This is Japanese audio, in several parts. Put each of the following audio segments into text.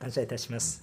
感謝いたします。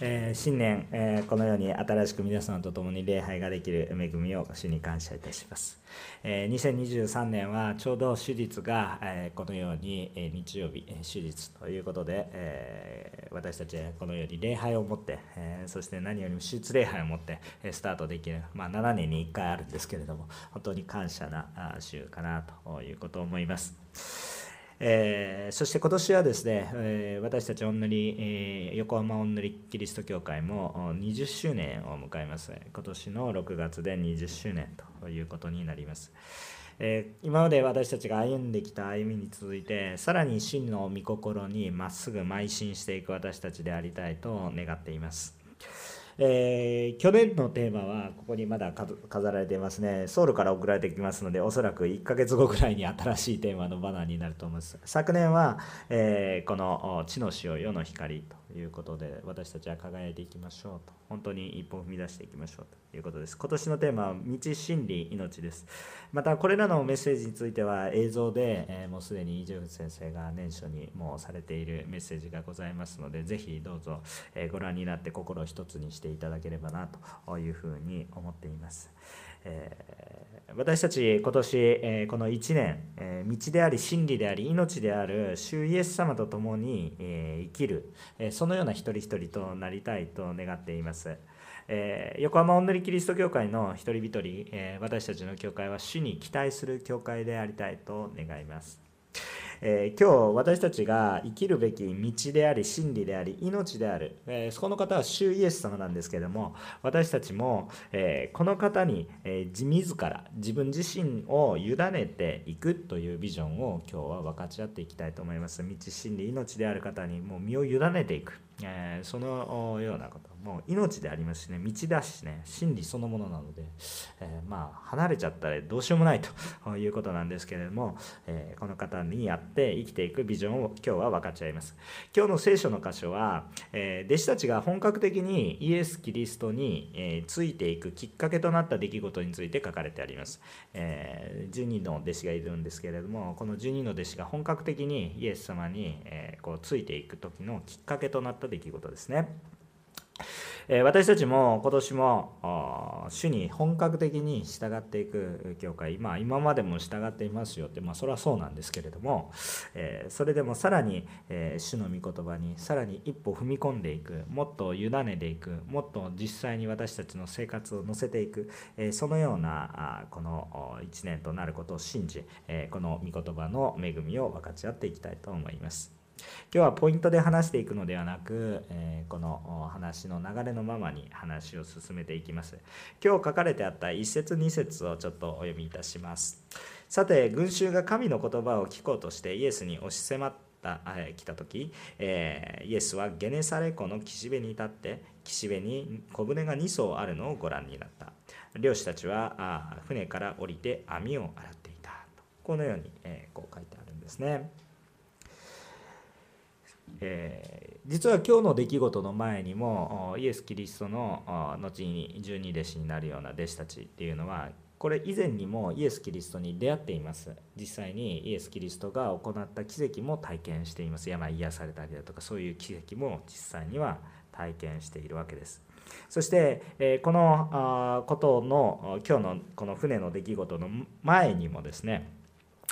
えー新年、えーこのように新しく皆さんと共に礼拝ができる恵みを主に感謝いたします。えー2023年はちょうど手術が、えーこのように、えー日曜日、手術ということで、えー私たちはこのように礼拝を持って、えーそして何よりも手術礼拝を持って、えースタートできる、まあ、7年に1回あるんですけれども、本当に感謝な週かなということを思います。えーそして今年はですね、えー私たちおんぬり、えー横浜おんぬりキリスト教会も20周年を迎えます。今年の6月で20周年ということになります。えー今まで私たちが歩んできた歩みに続いて、さらに真の御心にまっすぐ邁進していく私たちでありたいと願っています。えー去年のテーマはここにまだ飾られていますね。ソウルから送られてきますのでおそらく1ヶ月後ぐらいに新しいテーマのバナーになると思います。昨年は、えーこの地の塩世の光と。いうことで私たちは輝いていきましょうと。本当に一歩踏み出していきましょうということです。今年のテーマは道真理命です。またこれらのメッセージについては映像で、えーもうすでに伊集院先生が年初にもうされているメッセージがございますのでぜひどうぞ、えーご覧になって心を一つにしていただければなというふうに思っています。えー私たち今年、えこの1年、え道であり真理であり命である主イエス様と共に、え生きる、えそのような一人一人となりたいと願っています。え横浜おんぬりキリスト教会の一人一人、え私たちの教会は主に期待する教会でありたいと願います。えー今日私たちが生きるべき道であり真理であり命である、えーそこの方は主イエス様なんですけども私たちも、えーこの方に、えー自ら自分自身を委ねていくというビジョンを今日は分かち合っていきたいと思います。道真理命である方にもう身を委ねていく、えーそのようなこともう命でありますしね道だしね真理そのものなので、えーまあ離れちゃったらどうしようもないということなんですけれども、えーこの方にやって生きていくビジョンを今日は分かち合います。今日の聖書の箇所は、え弟子たちが本格的にイエス・キリストに、えついていくきっかけとなった出来事について書かれてあります、え12の弟子がいるんですけれどもこの12の弟子が本格的にイエス様に、えこうついていく時のきっかけとなった出来事ですねえ私たちも今年も主に本格的に従っていく教会、まあ、今までも従っていますよって、まあ、それはそうなんですけれども、えそれでもさらに、え主の御言葉にさらに一歩踏み込んでいくもっと委ねていくもっと実際に私たちの生活を乗せていく、えそのようなあこの1年となることを信じ、えこの御言葉の恵みを分かち合っていきたいと思います。今日はポイントで話していくのではなく、えーこの話の流れのままに話を進めていきます。今日書かれてあった一節二節をちょっとお読みいたします。さて群衆が神の言葉を聞こうとしてイエスに押し迫ったえ来た時、えーイエスはゲネサレ湖の岸辺に立って岸辺に小舟が2艘あるのをご覧になった。漁師たちはあ船から降りて網を洗っていた。このように、えーこう書いてあるんですね。えー実は今日の出来事の前にもイエス・キリストの後に十二弟子になるような弟子たちっていうのはこれ以前にもイエス・キリストに出会っています。実際にイエス・キリストが行った奇跡も体験しています。病癒されたりだとかそういう奇跡も実際には体験しているわけです。そして、えこのあことの今日のこの船の出来事の前にもですね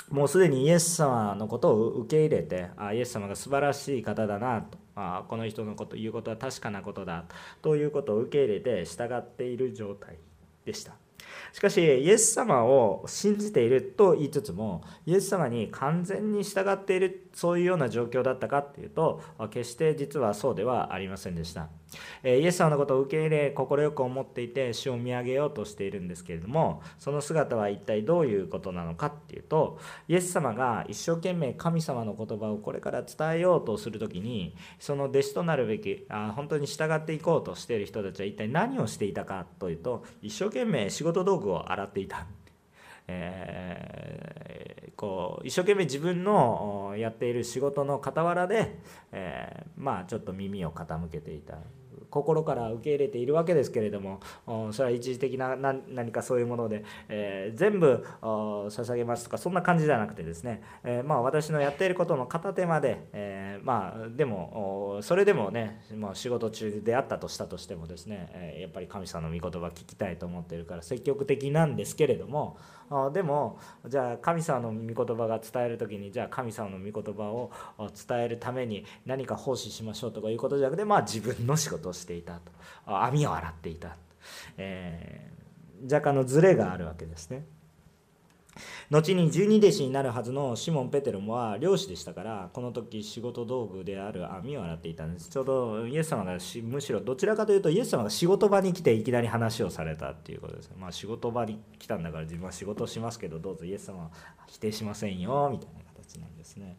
もうすでにイエス様のことを受け入れてあイエス様が素晴らしい方だなと。あこの人のこと言うことは確かなことだ。ということを受け入れて従っている状態でした。しかしイエス様を信じていると言いつつもイエス様に完全に従っているそういうような状況だったかっていうと決して実はそうではありませんでしたえイエス様のことを受け入れ快く思っていて主を見上げようとしているんですけれどもその姿は一体どういうことなのかっていうとイエス様が一生懸命神様の言葉をこれから伝えようとする時にその弟子となるべきあ本当に従っていこうとしている人たちは一体何をしていたかというと一生懸命仕事道具を洗っていた。えーこう一生懸命自分のやっている仕事の傍らで、えーまあちょっと耳を傾けていた。心から受け入れているわけですけれどもそれは一時的な何かそういうもので、えー、全部捧げますとかそんな感じじゃなくてですね、えー、まあ、私のやっていることの片手まで、えー、まあ、でもそれでもね、まあ、仕事中であったとしたとしてもですね、やっぱり神様の御言葉聞きたいと思っているから積極的なんですけれどもでもじゃあ神様の御言葉が伝える時にじゃあ神様の御言葉を伝えるために何か奉仕しましょうとかいうことじゃなくてまあ自分の仕事をしていたと網を洗っていた、えー、若干のズレがあるわけですね。後に十二弟子になるはずのシモン・ペテロもは漁師でしたからこの時仕事道具である網を洗っていたんです。ちょうどイエス様がむしろどちらかというとイエス様が仕事場に来ていきなり話をされたっていうことですまあ仕事場に来たんだから自分は仕事しますけどどうぞイエス様は否定しませんよみたいな形なんですね。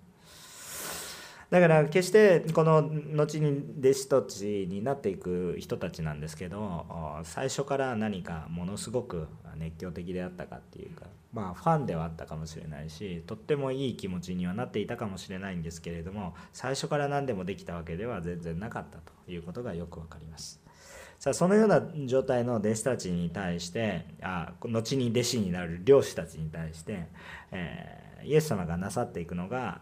だから決してこの後に弟子たちになっていく人たちなんですけど最初から何かものすごく熱狂的であったかっていうかまあファンではあったかもしれないしとってもいい気持ちにはなっていたかもしれないんですけれども最初から何でもできたわけでは全然なかったということがよくわかります。さあそのような状態の弟子たちに対してあ後に弟子になる漁師たちに対して、えーイエス様がなさっていくのが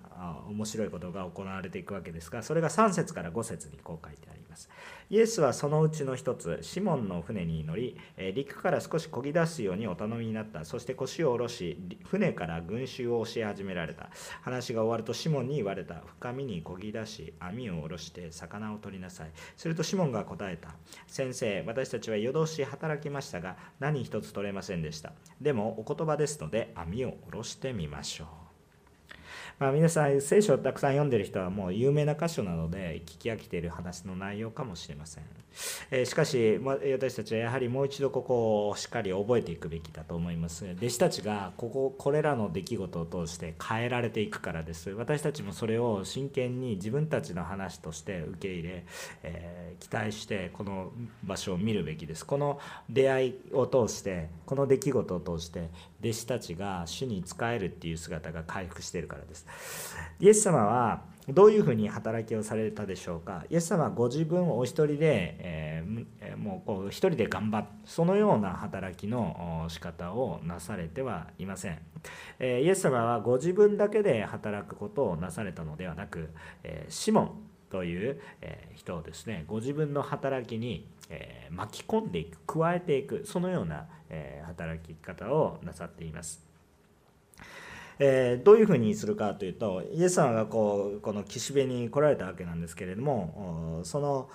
面白いことが行われていくわけですがそれが3節から5節にこう書いてあります。イエスはそのうちの一つシモンの船に乗り陸から少し漕ぎ出すようにお頼みになった。そして腰を下ろし船から群衆を教え始められた。話が終わるとシモンに言われた。深みに漕ぎ出し網を下ろして魚を取りなさい。するとシモンが答えた。先生私たちは夜通し働きましたが何一つ取れませんでした。でもお言葉ですので網を下ろしてみましょう。まあ、皆さん聖書をたくさん読んでる人はもう有名な箇所なので聞き飽きている話の内容かもしれません、え、しかし、ま私たちはやはりもう一度ここをしっかり覚えていくべきだと思います。弟子たちがこここれらの出来事を通して変えられていくからです。私たちもそれを真剣に自分たちの話として受け入れ、えー、期待してこの場所を見るべきです。この出会いを通してこの出来事を通して弟子たちが主に仕えるっていう姿が回復してるからです。イエス様はどういうふうに働きをされたでしょうか？イエス様はご自分をお一人で、えー、もうこう一人で頑張っそのような働きの仕方をなされてはいません、えー、イエス様はご自分だけで働くことをなされたのではなく、えー、シモンという人をですねご自分の働きに巻き込んでいく加えていくそのような働き方をなさっています。えー、どういうふうにするかというとイエス様がこうこの岸辺に来られたわけなんですけれどもその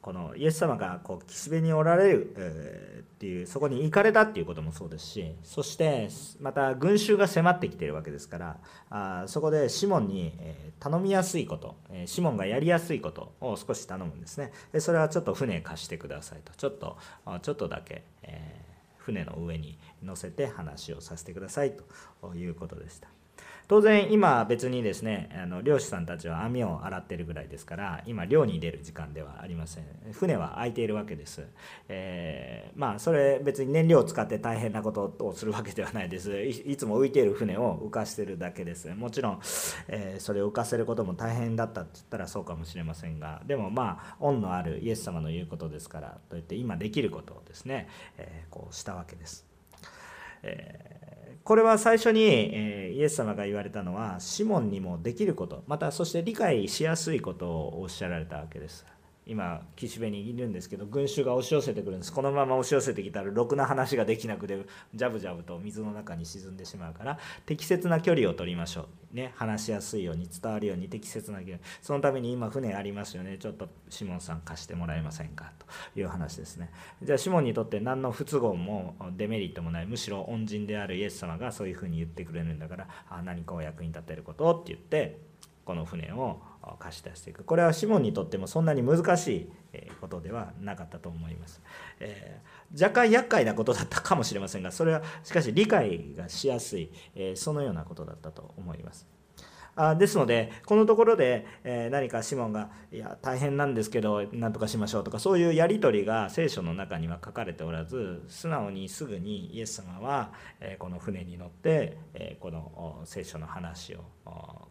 このイエス様がこう岸辺におられる、えー、っていうそこに行かれたっていうこともそうですしそしてまた群衆が迫ってきているわけですからあそこでシモンに、頼みやすいこと、え、シモンがやりやすいことを少し頼むんですね。でそれはちょっと船貸してくださいとちょっとちょっとだけ、え船の上に乗せて話をさせてくださいということでした。当然今別にですねあの漁師さんたちは網を洗ってるぐらいですから今漁に出る時間ではありません。船は空いているわけです、えー、まあそれ別に燃料を使って大変なことをするわけではないです。いつも浮いている船を浮かしてるだけです。もちろん、えー、それを浮かせることも大変だったって言ったらそうかもしれませんがでもまあ恩のあるイエス様の言うことですからといって今できることをですね、えー、こうしたわけです、えーこれは最初に、えイエス様が言われたのはシモンにもできることまたそして理解しやすいことをおっしゃられたわけです。今岸辺にいるんですけど群衆が押し寄せてくるんです。このまま押し寄せてきたらろくな話ができなくてジャブジャブと水の中に沈んでしまうから適切な距離を取りましょう。ね話しやすいように伝わるように適切な距離。そのために今船ありますよね。ちょっとシモンさん貸してもらえませんか？という話ですね。じゃあシモンにとって何の不都合もデメリットもないむしろ恩人であるイエス様がそういうふうに言ってくれるんだからあ何かお役に立てること？って言ってこの船を貸し出していく。これはシモンにとってもそんなに難しいことではなかったと思います、えー、若干厄介なことだったかもしれませんがそれはしかし理解がしやすい、えー、そのようなことだったと思います。あですのでこのところで、え何かシモンが「いや大変なんですけど何とかしましょう」とかそういうやり取りが聖書の中には書かれておらず素直にすぐにイエス様は、えこの船に乗って、えこの聖書の話を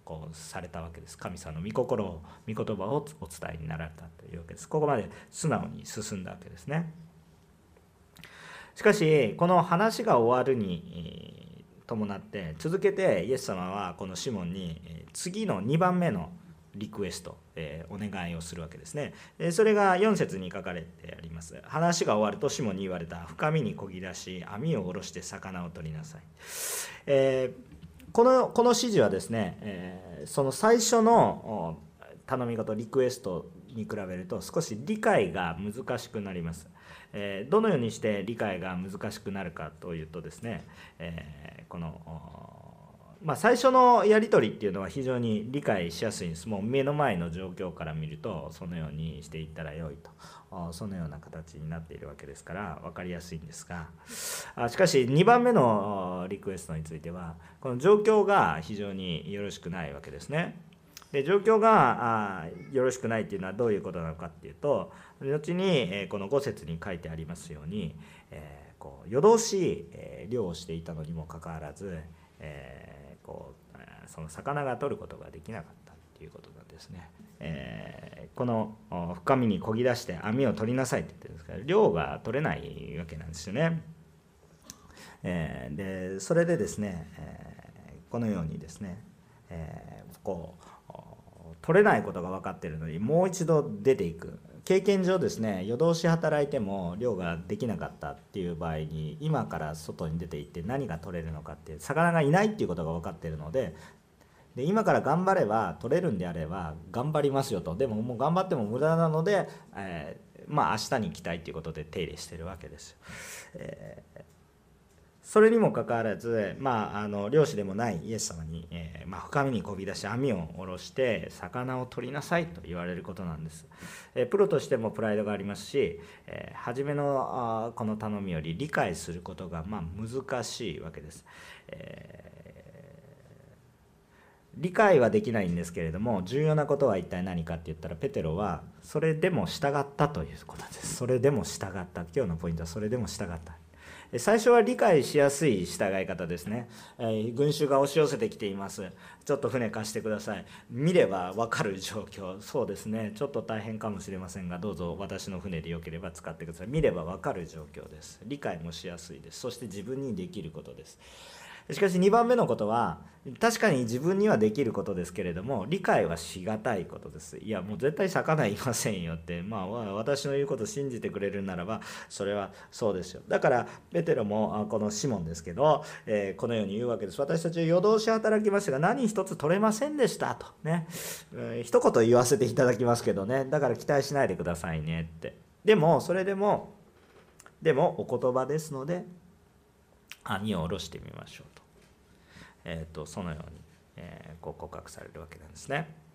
こうされたわけです。神様の御心を御言葉をお伝えになられたというわけです。ここまで素直に進んだわけですね。しかしこの話が終わるに伴って続けてイエス様はこのシモンに次の2番目のリクエスト、えお願いをするわけですね。えそれが4節に書かれてあります。話が終わるとシモンに言われた深みにこぎ出し網を下ろして魚を取りなさい。えー、このこの指示はですね、え、その最初の頼み事リクエストに比べると少し理解が難しくなります。えー、どのようにして理解が難しくなるかというとですね、えー、この、まあ、最初のやり取りっていうのは非常に理解しやすいんですもう目の前の状況から見るとそのようにしていったらよいとそのような形になっているわけですから分かりやすいんですがしかし2番目のリクエストについてはこの状況が非常によろしくないわけですね。で状況があよろしくないっていうのはどういうことなのかっていうと後に、えこの5節に書いてありますように、えー、こう夜通し、え漁をしていたのにもかかわらず、えー、こうその魚が取ることができなかったっていうことなんですね。えー、この深みにこぎ出して網を取りなさいって言ってるんですけど漁が取れないわけなんですよね。えー、でそれでですね、えー、このようにですね、えー、こう取れないことが分かってるのにもう一度出ていく経験上ですね夜通し働いても漁ができなかったっていう場合に今から外に出て行って何が取れるのかって魚がいないっていうことが分かってるのでで今から頑張れば取れるんであれば頑張りますよとでももう頑張っても無駄なので、えー、まあ明日に行きたいっていうことで手入れしてるわけです。えーそれにもかかわらず、まあ、あの漁師でもないイエス様に、えー、まあ、深みにこび出し網を下ろして魚を取りなさいと言われることなんです、えー、プロとしてもプライドがありますし、えー、初めのあこの頼みより理解することがまあ難しいわけです、え理解はできないんですけれども重要なことは一体何かって言ったらペテロはそれでも従ったということです。それでも従った。今日のポイントはそれでも従った。最初は理解しやすい従い方ですね、え、群衆が押し寄せてきています。ちょっと船貸してください。見れば分かる状況。そうですね。ちょっと大変かもしれませんがどうぞ私の船でよければ使ってください。見れば分かる状況です。理解もしやすいです。そして自分にできることです。しかし2番目のことは確かに自分にはできることですけれども理解はしがたいことです。いやもう絶対魚いませんよって。まあ私の言うこと信じてくれるならばそれはそうですよ。だからペテロもこのシモンですけど、えー、このように言うわけです。私たちは夜通し働きましたが何一つ取れませんでしたと。ね、えー、一言言わせていただきますけどね。だから期待しないでくださいねって。でもそれでもでもお言葉ですので網を下ろしてみましょうと,、えーと、そのように、えー、こう告白されるわけなんですね。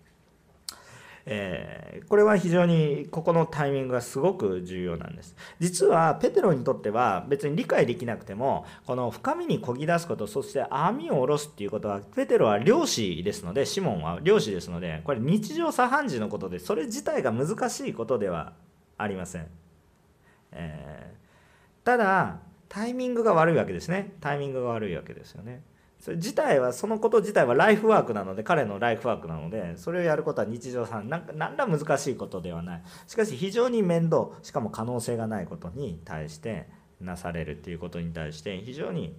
えー、これは非常にここのタイミングがすごく重要なんです。実はペテロにとっては別に理解できなくてもこの深みにこぎ出すことそして網を下ろすっていうことはペテロは漁師ですのでシモンは漁師ですのでこれ日常茶飯事のことでそれ自体が難しいことではありません、えー、ただタイミングが悪いわけですね。タイミングが悪いわけですよね。それ自体はそのこと自体はライフワークなので彼のライフワークなのでそれをやることは日常さんなん何ら難しいことではない。しかし非常に面倒しかも可能性がないことに対してなされるっていうことに対して非常に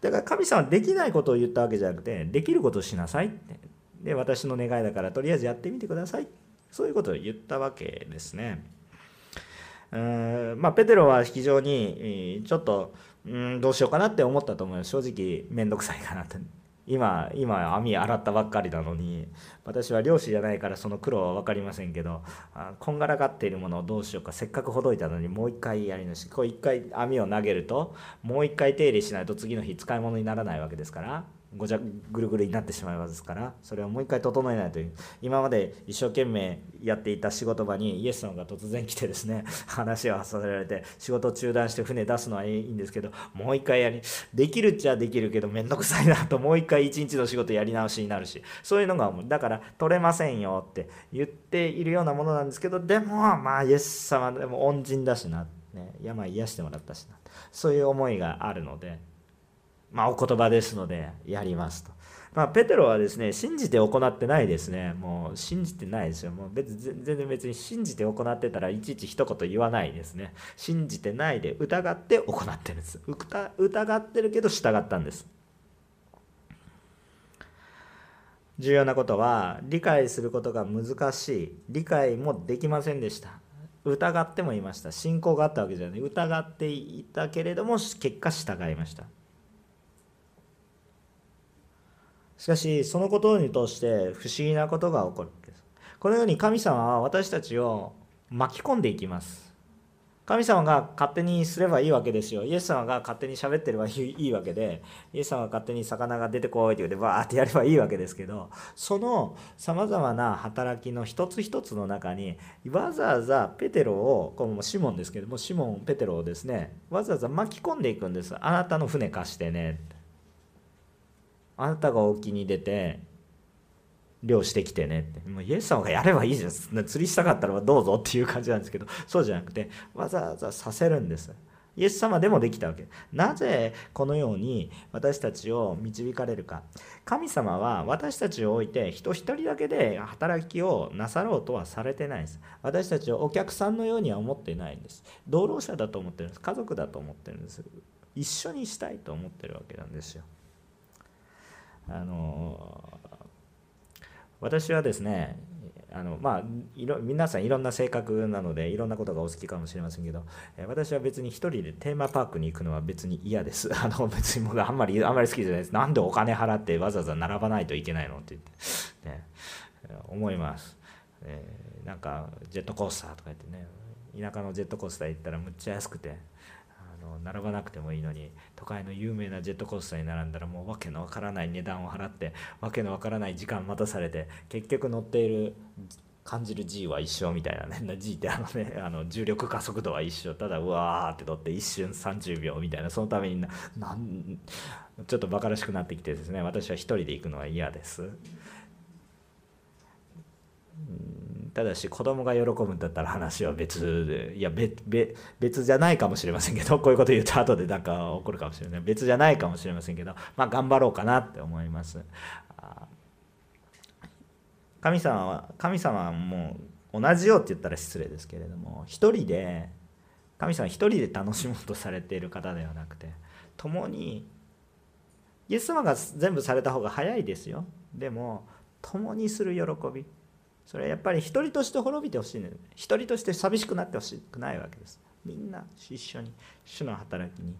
だから神様はできないことを言ったわけじゃなくてできることをしなさいって。で私の願いだからとりあえずやってみてください。そういうことを言ったわけですね。うんまあ、ペテロは非常にちょっとうんどうしようかなって思ったと思います正直面倒くさいかなと今今網洗ったばっかりなのに私は漁師じゃないからその苦労は分かりませんけどあこんがらがっているものをどうしようか。せっかくほどいたのにもう一回やり直し。こう一回網を投げるともう一回手入れしないと次の日使い物にならないわけですから。ごちゃぐるぐるになってしまいますからそれをもう一回整えないという今まで一生懸命やっていた仕事場にイエス様が突然来てですね 話をさせられて仕事中断して船出すのはいいんですけどもう一回やりできるっちゃできるけど面倒くさいなともう一回一日の仕事やり直しになるしそういうのがだから取れませんよって言っているようなものなんですけどでもまあイエス様でも恩人だしな、ね、病癒してもらったしなそういう思いがあるので。まあ、お言葉ですのでやりますと。まあ、ペテロはですね信じて行ってないですね。もう信じてないですよ。もう別全然別に信じて行ってたらいちいち一言言わないですね。信じてないで疑って行ってるんです。疑ってるけど従ったんです。重要なことは理解することが難しい。理解もできませんでした。疑ってもいました。信仰があったわけじゃない。疑っていたけれども結果従いました。しかしそのことに通して不思議なことが起こるんです。このように神様は私たちを巻き込んでいきます。神様が勝手にすればいいわけですよ。イエス様が勝手に喋ってればいいわけでイエス様が勝手に魚が出てこいって言ってバーってやればいいわけですけどそのさまざまな働きの一つ一つの中にわざわざペテロをこのシモンですけどもシモンペテロをですねわざわざ巻き込んでいくんです。あなたの船貸してね。あなたが沖に出て漁してきてねって。もうイエス様がやればいいじゃん。釣りしたかったらどうぞっていう感じなんですけど。そうじゃなくてわざわざさせるんです。イエス様でもできたわけ。なぜこのように私たちを導かれるか。神様は私たちを置いて人一人だけで働きをなさろうとはされてないです。私たちをお客さんのようには思ってないんです。同労者だと思ってるんです。家族だと思ってるんです。一緒にしたいと思ってるわけなんですよ。あの私はですねあのまあいろ皆さんいろんな性格なのでいろんなことがお好きかもしれませんけど私は別に一人でテーマパークに行くのは別に嫌です。あの別に僕あんまりあんまり好きじゃないです。なんでお金払ってわざわざ並ばないといけないの？って言って、ね、思います、えー、なんかジェットコースターとか言ってね田舎のジェットコースター行ったらむっちゃ安くてあの並ばなくてもいいのに都会の有名なジェットコースターに並んだらもう訳のわからない値段を払って訳のわからない時間待たされて結局乗っている感じる G は一緒みたいなね G ってあのねあの重力加速度は一緒ただうわーって取って一瞬30秒みたいなそのためになちょっとバカらしくなってきてですね私は1人で行くのは嫌です。ただし子供が喜ぶんだったら話は別でいや別じゃないかもしれませんけど こういうこと言うと後でなんか起こるかもしれない別じゃないかもしれませんけどまあ頑張ろうかなって思います。神様は神様はもう同じよって言ったら失礼ですけれども一人で神様一人で楽しもうとされている方ではなくて共にイエス様が全部された方が早いですよ。でも共にする喜び。それはやっぱり一人として滅びてほしいね。一人として寂しくなってほしくないわけです。みんな一緒に主の働きに。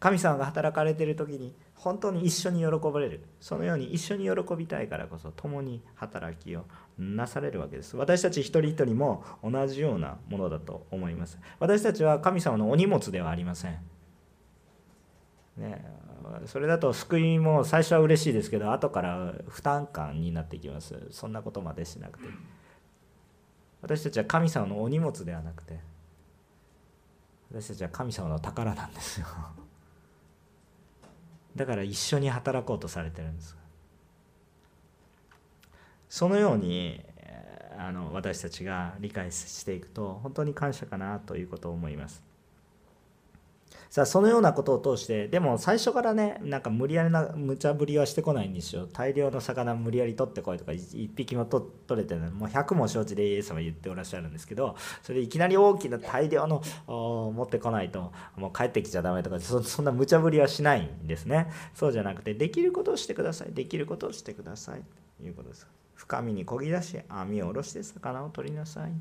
神様が働かれている時に本当に一緒に喜ばれる。そのように一緒に喜びたいからこそ共に働きをなされるわけです。私たち一人一人も同じようなものだと思います。私たちは神様のお荷物ではありません。ねそれだと救いも最初は嬉しいですけど後から負担感になっていきます。そんなことまでしなくて。私たちは神様のお荷物ではなくて私たちは神様の宝なんですよ。だから一緒に働こうとされてるんです。そのようにあの私たちが理解していくと本当に感謝かなということを思います。さあそのようなことを通してでも最初からねなんか無理やりな無茶ぶりはしてこないんですよ。大量の魚無理やり取ってこいとか1匹も取れてない。もう100も承知でイエス様言っておらっしゃるんですけどそれいきなり大きな大量の持ってこないともう帰ってきちゃダメとかそんな無茶ぶりはしないんですね。そうじゃなくてできることをしてください。できることをしてください。ということです。深みにこぎ出し網を下ろして魚を取りなさい。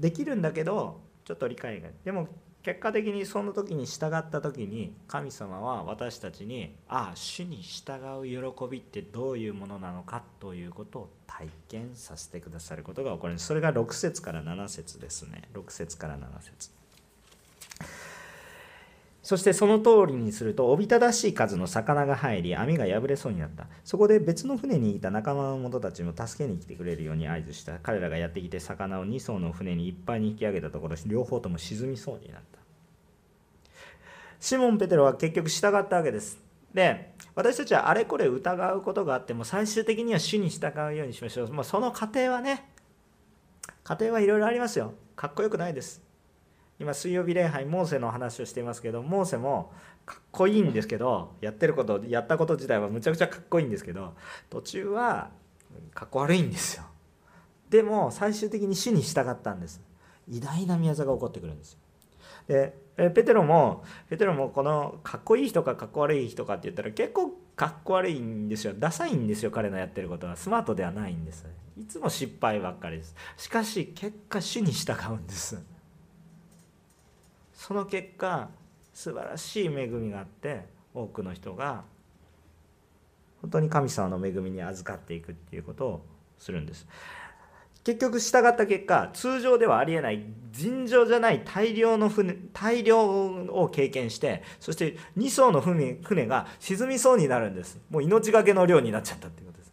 できるんだけどちょっと理解がでも結果的にその時に従った時に神様は私たちにああ主に従う喜びってどういうものなのかということを体験させてくださることが起こる。それが6節から7節ですね。6節から7節。そしてその通りにするとおびただしい数の魚が入り網が破れそうになった。そこで別の船にいた仲間の者たちも助けに来てくれるように合図した。彼らがやってきて魚を2艘の船にいっぱいに引き上げたところ両方とも沈みそうになった。シモン・ペテロは結局従ったわけです。で私たちはあれこれ疑うことがあっても最終的には主に従うようにしましょう、まあ、その過程はね過程はいろいろありますよ。かっこよくないです。今水曜日礼拝モーセの話をしていますけどモーセもかっこいいんですけどやってることやったこと自体はむちゃくちゃかっこいいんですけど途中はかっこ悪いんですよ。でも最終的に主に従ったんです。偉大な宮座が起こってくるんですよ。でペテロもペテロもこのかっこいい人かかっこ悪い人かって言ったら結構かっこ悪いんですよ。ダサいんですよ彼のやってることは。スマートではないんです。いつも失敗ばっかりです。しかし結果主に従うんです。その結果素晴らしい恵みがあって多くの人が本当に神様の恵みに預かっていくっていうことをするんです。結局従った結果通常ではありえない尋常じゃない大量の船大量を経験してそして2艘の船が沈みそうになるんです。もう命がけの量になっちゃったっていうことです。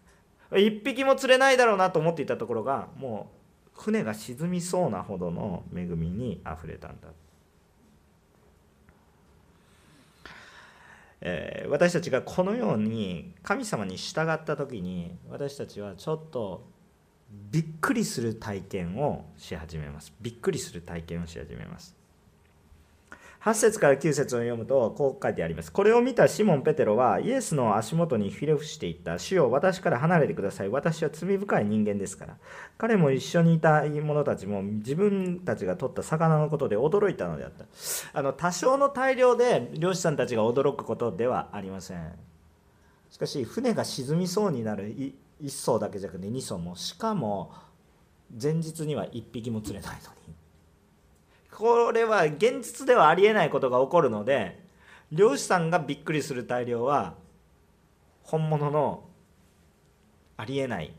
1匹も釣れないだろうなと思っていたところがもう船が沈みそうなほどの恵みにあふれたんだえー、私たちがこのように神様に従った時に私たちはちょっとびっくりする体験をし始めます。びっくりする体験をし始めます。8節から9節を読むとこう書いてあります。これを見たシモン・ペテロはイエスの足元にひれ伏していった。主よ私から離れてください。私は罪深い人間ですから。彼も一緒にいた者たちも自分たちが取った魚のことで驚いたのであった。あの多少の大量で漁師さんたちが驚くことではありません。しかし船が沈みそうになる1艘だけじゃなくて2艘も。しかも前日には1匹も釣れないのに。これは現実ではありえないことが起こるので漁師さんがびっくりする大量は本物のありえない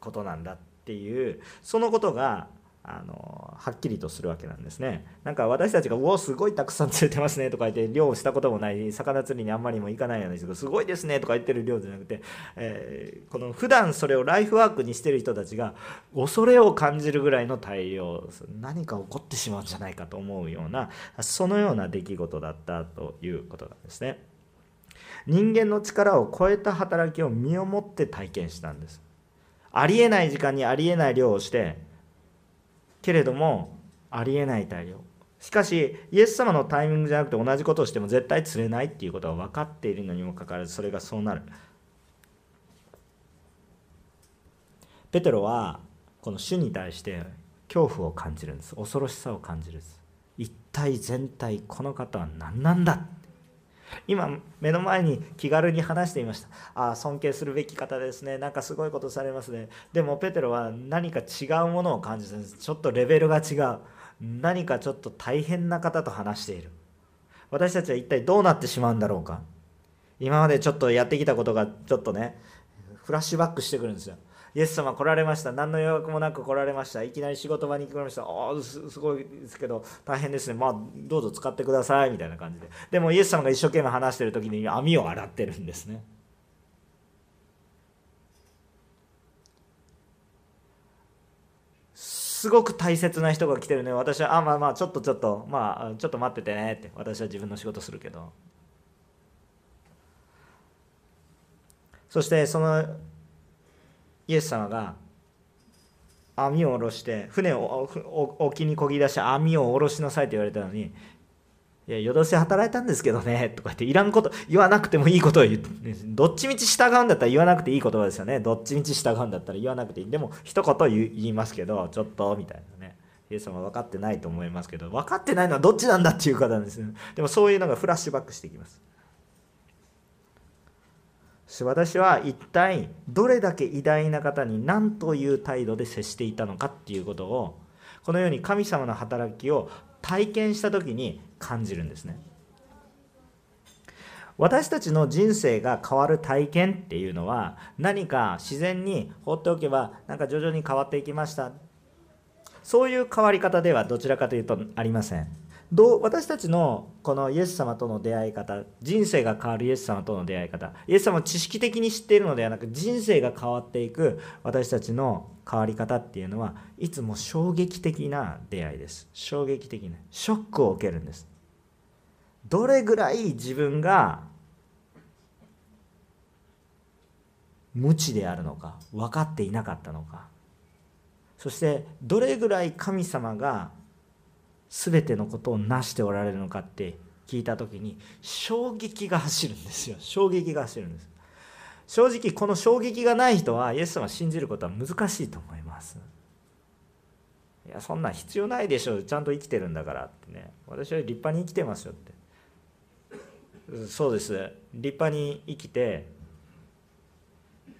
ことなんだっていうそのことがあのはっきりとするわけなんですねなんか私たちが「うおすごいたくさん釣れてますね」とか言って漁をしたこともない魚釣りにあんまりも行かないような人が「すごいですね」とか言ってる漁じゃなくて、えー、この普段それをライフワークにしてる人たちが恐れを感じるぐらいの大量何か起こってしまうんじゃないかと思うようなそのような出来事だったということなんですね。人間の力を超えた働きを身をもって体験したんです。ありえない時間にありえない量をしてけれどもありえない大量しかしイエス様のタイミングじゃなくて同じことをしても絶対釣れないっていうことは分かっているのにもかかわらずそれがそうなる。ペテロはこの主に対して恐怖を感じるんです。恐ろしさを感じるんです。一体全体この方は何なんだ今目の前に気軽に話していました。ああ尊敬するべき方ですね。なんかすごいことされますね。でもペテロは何か違うものを感じてんです。ちょっとレベルが違う。何かちょっと大変な方と話している。私たちは一体どうなってしまうんだろうか。今までちょっとやってきたことがちょっとねフラッシュバックしてくるんですよ。イエス様来られました。何の予約もなく来られました。いきなり仕事場に来られました。ああすごいですけど大変ですね。まあどうぞ使ってください。みたいな感じで。でもイエス様が一生懸命話してる時に網を洗ってるんですね。すごく大切な人が来てるね。私はあまあまあちょっとちょっとまあちょっと待っててねって。私は自分の仕事するけど。そしてそのイエス様が網を下ろして船を沖にこぎ出して網を下ろしなさいと言われたのに「いや夜通し働いたんですけどね」とか言っていらんこと言わなくてもいいことを言ってどっちみち従うんだったら言わなくていい言葉ですよね。どっちみち従うんだったら言わなくていい。でも一言言いますけどちょっとみたいなね。イエス様分かってないと思いますけど分かってないのはどっちなんだっていう方なんですよ。でもそういうのがフラッシュバックしてきます。私は一体どれだけ偉大な方に何という態度で接していたのかっていうことをこのように神様の働きを体験した時に感じるんですね。私たちの人生が変わる体験っていうのは何か自然に放っておけばなんか徐々に変わっていきました。そういう変わり方ではどちらかというとありません。どう私たちのこのイエス様との出会い方人生が変わるイエス様との出会い方。イエス様を知識的に知っているのではなく人生が変わっていく私たちの変わり方っていうのはいつも衝撃的な出会いです。衝撃的なショックを受けるんです。どれぐらい自分が無知であるのか分かっていなかったのか。そしてどれぐらい神様が全てのことを成しておられるのかって聞いた時に衝撃が走るんですよ。衝撃が走るんです。正直この衝撃がない人はイエス様信じることは難しいと思います。いやそんなん必要ないでしょちゃんと生きてるんだからってね。私は立派に生きてますよって。そうです。立派に生きて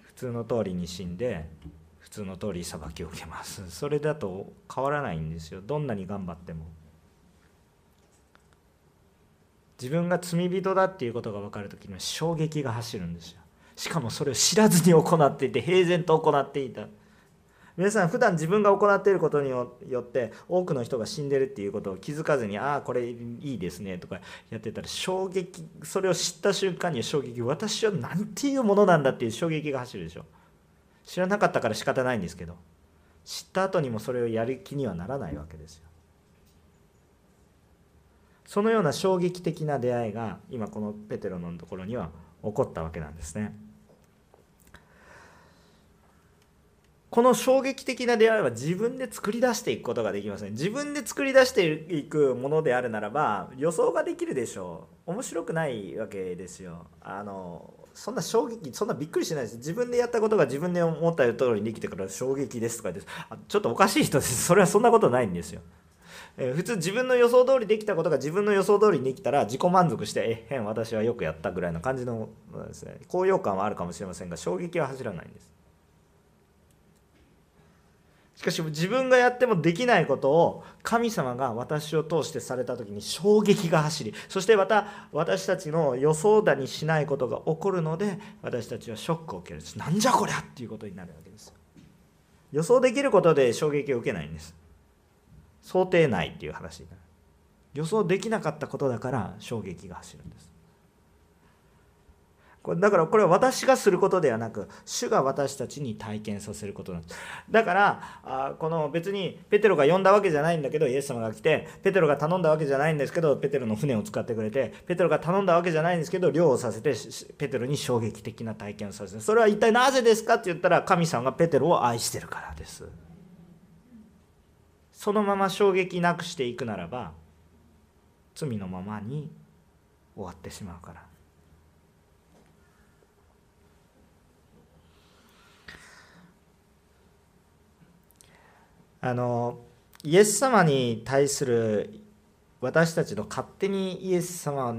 普通の通りに死んで普通の通り裁きを受けます。それだと変わらないんですよ。どんなに頑張っても。自分が罪人だっていうことが分かる時には衝撃が走るんですよ。しかもそれを知らずに行っていて平然と行っていた。皆さん普段自分が行っていることによって多くの人が死んでるっていうことを気づかずにああこれいいですねとかやってたら衝撃それを知った瞬間に衝撃私は何ていうものなんだっていう衝撃が走るでしょ。知らなかったから仕方ないんですけど知った後にもそれをやる気にはならないわけですよ。そのような衝撃的な出会いが今このペテロのところには起こったわけなんですね。この衝撃的な出会いは自分で作り出していくことができません自分で作り出していくものであるならば予想ができるでしょう。面白くないわけですよ。あのそんな衝撃そんなびっくりしないです。自分でやったことが自分で思った通りにできてから衝撃ですとかですちょっとおかしい人です。それはそんなことないんですよ。えー、普通自分の予想通りできたことが自分の予想通りにできたら自己満足してえへん私はよくやったぐらいの感じのですね高揚感はあるかもしれませんが衝撃は走らないんです。しかし自分がやってもできないことを神様が私を通してされた時に衝撃が走りそしてまた私たちの予想だにしないことが起こるので私たちはショックを受けるんです。なんじゃこりゃっていうことになるわけです予想できることで衝撃を受けないんです。想定内っていう話になる。予想できなかったことだから衝撃が走るんです。これだからこれは私がすることではなく主が私たちに体験させることなんです。だからあこの別にペテロが呼んだわけじゃないんだけどイエス様が来てペテロが頼んだわけじゃないんですけどペテロの船を使ってくれてペテロが頼んだわけじゃないんですけど漁をさせてペテロに衝撃的な体験をさせるそれは一体なぜですかって言ったら神様がペテロを愛してるからです。そのまま衝撃なくしていくならば罪のままに終わってしまうから。あのイエス様に対する私たちの勝手にイエス様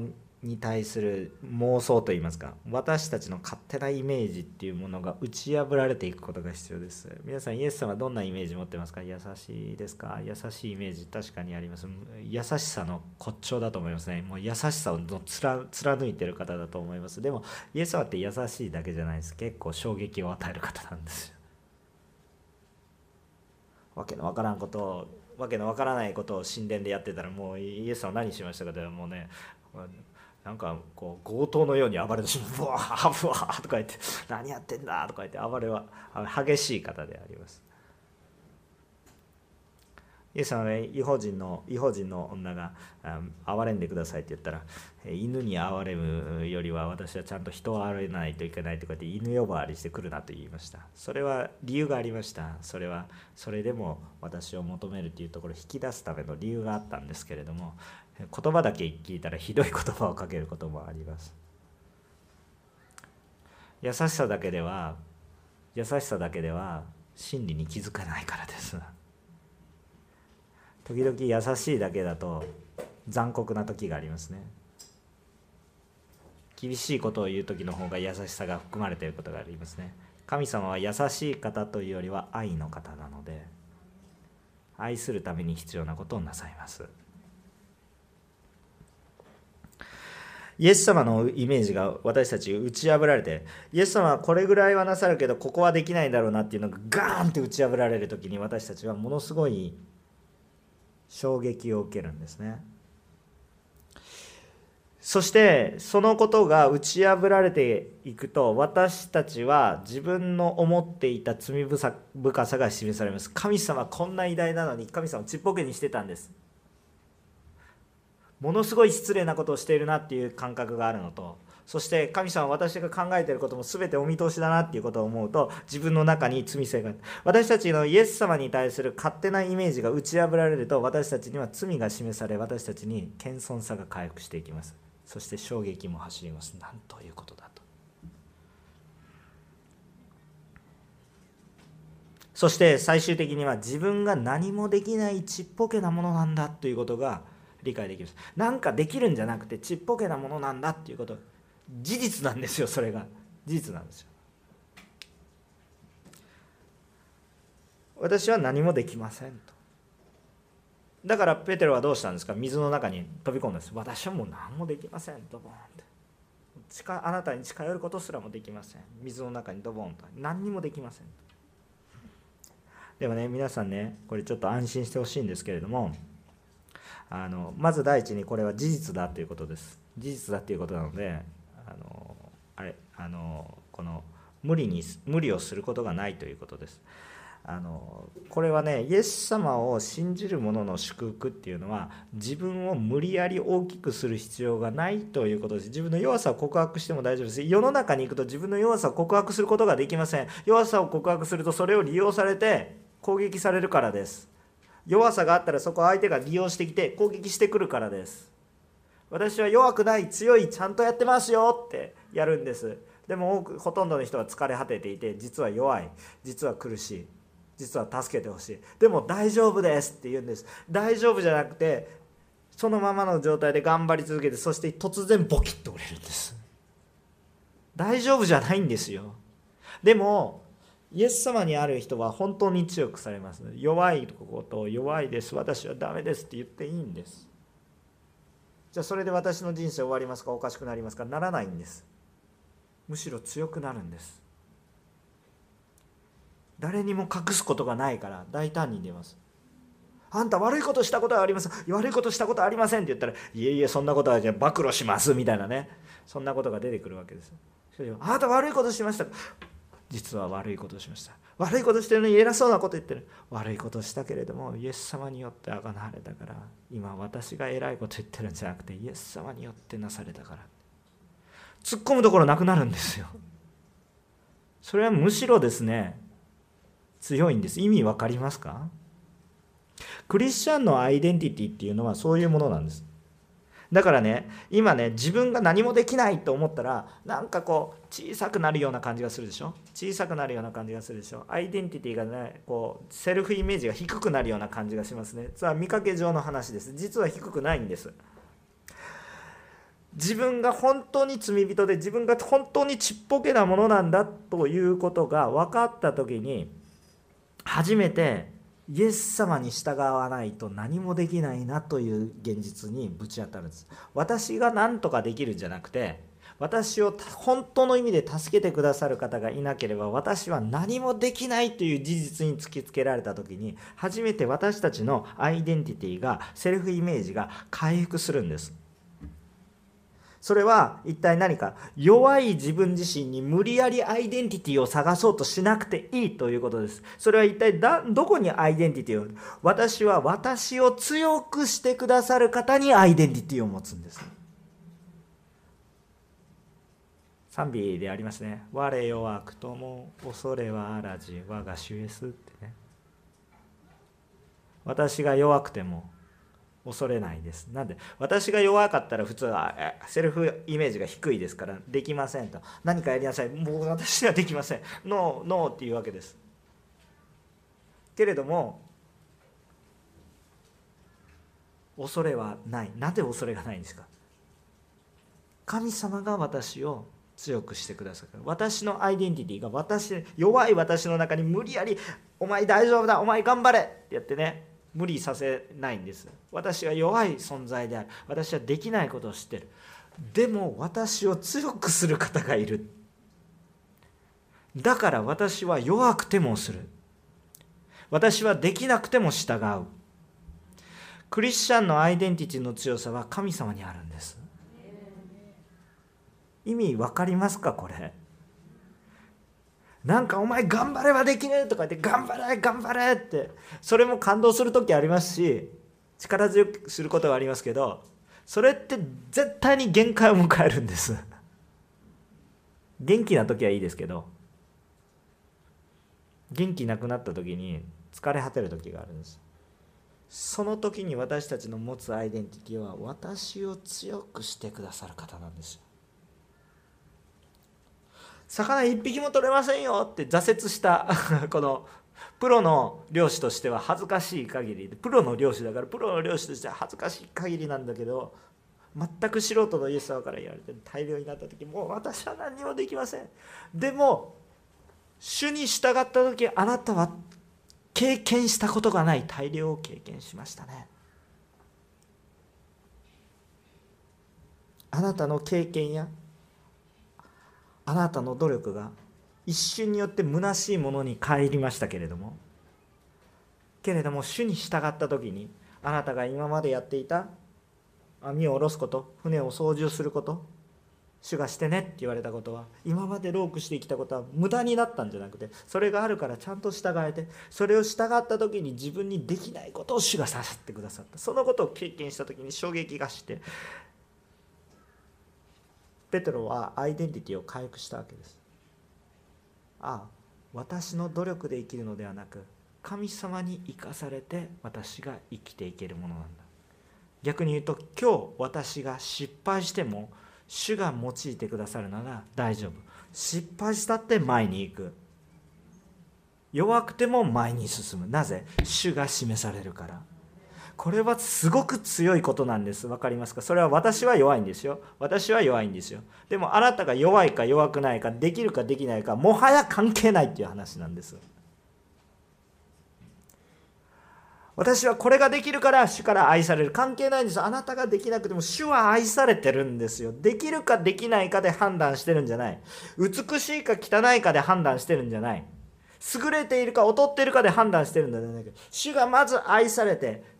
に対する妄想といいますか私たちの勝手なイメージっていうものが打ち破られていくことが必要です。皆さんイエス様はどんなイメージ持ってますか？優しいですか？優しいイメージ確かにあります。優しさの骨頂だと思いますね。もう優しさを貫いてる方だと思います。でもイエス様って優しいだけじゃないです。結構衝撃を与える方なんですよ。わけのわからんことをわけのわからないことを神殿でやってたらもうイエス様何しましたかでもうねなんかこう強盗のように暴れてしまう。ブワーブワーとか言って何やってんだとか言って暴れは激しい方であります。イエス様はね違法人の違法人の女が哀れんでくださいって言ったら犬に哀れむよりは私はちゃんと人を哀れないといけないとかって犬呼ばわりしてくるなと言いました。それは理由がありました。それはそれでも私を求めるというところを引き出すための理由があったんですけれども言葉だけ聞いたらひどい言葉をかけることもあります。優しさだけでは優しさだけでは真理に気づかないからです。時々優しいだけだと残酷な時がありますね。厳しいことを言う時の方が優しさが含まれていることがありますね。神様は優しい方というよりは愛の方なので愛するために必要なことをなさいます。イエス様のイメージが私たち打ち破られてイエス様はこれぐらいはなさるけどここはできないんだろうなっていうのがガーンって打ち破られる時に私たちはものすごい衝撃を受けるんですね。そしてそのことが打ち破られていくと私たちは自分の思っていた罪深さが示されます。神様こんな偉大なのに神様ちっぽけにしてたんです。ものすごい失礼なことをしているなっていう感覚があるのとそして神様私が考えていることも全てお見通しだなっていうことを思うと自分の中に罪性が私たちのイエス様に対する勝手なイメージが打ち破られると私たちには罪が示され私たちに謙遜さが回復していきます。そして衝撃も走ります。なんということだと。そして最終的には自分が何もできないちっぽけなものなんだということが理解できる。なんかできるんじゃなくてちっぽけなものなんだっていうこと。事実なんですよそれが。事実なんですよ。私は何もできませんと。だからペテロはどうしたんですか？水の中に飛び込んだんです。私はもう何もできませんドボンって。近あなたに近寄ることすらもできません。水の中にドボンと。何にもできませんでもね皆さんねこれちょっと安心してほしいんですけれどもあのまず第一にこれは事実だということです。事実だということなのであのあれあのこの無理に無理をすることがないということです。あのこれはねイエス様を信じる者の祝福っていうのは自分を無理やり大きくする必要がないということです。自分の弱さを告白しても大丈夫です。世の中に行くと自分の弱さを告白することができません。弱さを告白するとそれを利用されて攻撃されるからです。弱さがあったらそこを相手が利用してきて攻撃してくるからです。私は弱くない強いちゃんとやってますよってやるんです。でも多くほとんどの人は疲れ果てていて実は弱い。実は苦しい。実は助けてほしい。でも大丈夫ですって言うんです。大丈夫じゃなくてそのままの状態で頑張り続けてそして突然ボキッと折れるんです。大丈夫じゃないんですよ。でもイエス様にある人は本当に強くされます弱いこと弱いです私はダメですって言っていいんです。じゃあそれで私の人生終わりますかおかしくなりますかならないんです。むしろ強くなるんです。誰にも隠すことがないから大胆に出ます。あんた悪いことしたことはあります。悪いことしたことありませんって言ったらいえいえそんなことはじゃ暴露しますみたいなね。そんなことが出てくるわけです。あなた悪いことしました。実は悪いことをしました。悪いことしてるのに偉そうなこと言ってる。悪いことしたけれどもイエス様によってあがなわれたから今私が偉いこと言ってるんじゃなくてイエス様によってなされたから。突っ込むところなくなるんですよ。それはむしろですね強いんです。意味分かりますか？クリスチャンのアイデンティティっていうのはそういうものなんです。だからね今ね自分が何もできないと思ったらなんかこう小さくなるような感じがするでしょ？小さくなるような感じがするでしょ？アイデンティティがねこうセルフイメージが低くなるような感じがしますね。それは見かけ上の話です。実は低くないんです。自分が本当に罪人で自分が本当にちっぽけなものなんだということが分かった時に初めてイエス様に従わないと何もできないなという現実にぶち当たるんです。私が何とかできるんじゃなくて私を本当の意味で助けてくださる方がいなければ私は何もできないという事実に突きつけられた時に初めて私たちのアイデンティティがセルフイメージが回復するんです。それは一体何か？弱い自分自身に無理やりアイデンティティを探そうとしなくていいということです。それは一体どこにアイデンティティを？私は私を強くしてくださる方にアイデンティティを持つんです。賛美でありますね。我弱くとも恐れはあらじ。我が主エスってね。私が弱くても恐れないです。なんで私が弱かったら普通はセルフイメージが低いですからできませんと。何かやりなさい。もう私にはできません。ノーノーっていうわけです。けれども恐れはない。なぜ恐れがないんですか？神様が私を強くしてくださる。私のアイデンティティが私弱い私の中に無理やり「お前大丈夫だお前頑張れ!」ってやってね。無理させないんです。私は弱い存在である。私はできないことを知ってる。でも私を強くする方がいる。だから私は弱くてもする。私はできなくても従う。クリスチャンのアイデンティティの強さは神様にあるんです。意味分かりますかこれ？なんかお前頑張ればできるとか言って頑張れ頑張れってそれも感動する時ありますし力強くすることはありますけどそれって絶対に限界を迎えるんです。元気な時はいいですけど元気なくなった時に疲れ果てる時があるんです。その時に私たちの持つアイデンティティは私を強くしてくださる方なんです。魚一匹も取れませんよって挫折した このプロの漁師としては恥ずかしい限り。でプロの漁師だからプロの漁師としては恥ずかしい限りなんだけど全く素人のイエス様から言われて大量になった時もう私は何にもできません。でも主に従った時あなたは経験したことがない大量を経験しましたね。あなたの経験やあなたの努力が一瞬によって虚しいものに帰りましたけれどもけれども主に従った時にあなたが今までやっていた網を下ろすこと船を操縦すること主がしてねって言われたことは今までロークしてきたことは無駄になったんじゃなくてそれがあるからちゃんと従えてそれを従った時に自分にできないことを主がさせてくださった。そのことを経験した時に衝撃がしてペテロはアイデンティティを回復したわけです。ああ私の努力で生きるのではなく神様に生かされて私が生きていけるものなんだ。逆に言うと今日私が失敗しても主が用いてくださるなら大丈夫。失敗したって前に行く。弱くても前に進む。なぜ？主が示されるから。これはすごく強いことなんです。分かりますか？それは私は弱いんですよ。私は弱いんですよ。でもあなたが弱いか弱くないかできるかできないかもはや関係ないっていう話なんです。私はこれができるから主から愛される。関係ないんですあなたができなくても主は愛されてるんですよ。できるかできないかで判断してるんじゃない。美しいか汚いかで判断してるんじゃない。優れているか劣っているかで判断してるんじゃない。主がまず愛されて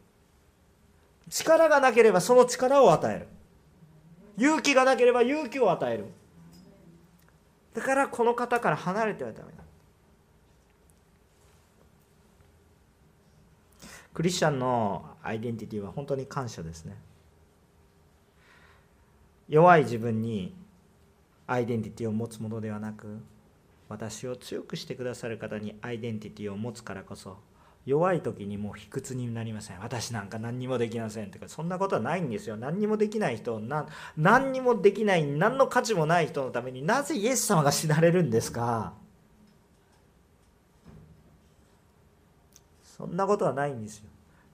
力がなければその力を与える。勇気がなければ勇気を与える。だからこの方から離れてはダメだ。クリスチャンのアイデンティティは本当に感謝ですね。弱い自分にアイデンティティを持つものではなく私を強くしてくださる方にアイデンティティを持つからこそ弱い時にもう卑屈になりません。私なんか何にもできませんとか。そんなことはないんですよ。何にもできない人な何にもできない何の価値もない人のためになぜイエス様が死なれるんですか？そんなことはないんですよ。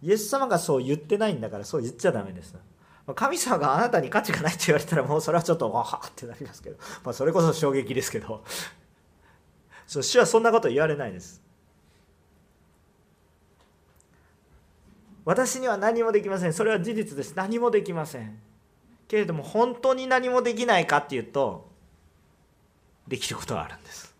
イエス様がそう言ってないんだからそう言っちゃダメです。神様があなたに価値がないって言われたらもうそれはちょっとわはってなりますけど、まあ、それこそ衝撃ですけど。そう主はそんなこと言われないです。私には何もできません。それは事実です。何もできません。けれども本当に何もできないかっていうとできることはあるんです。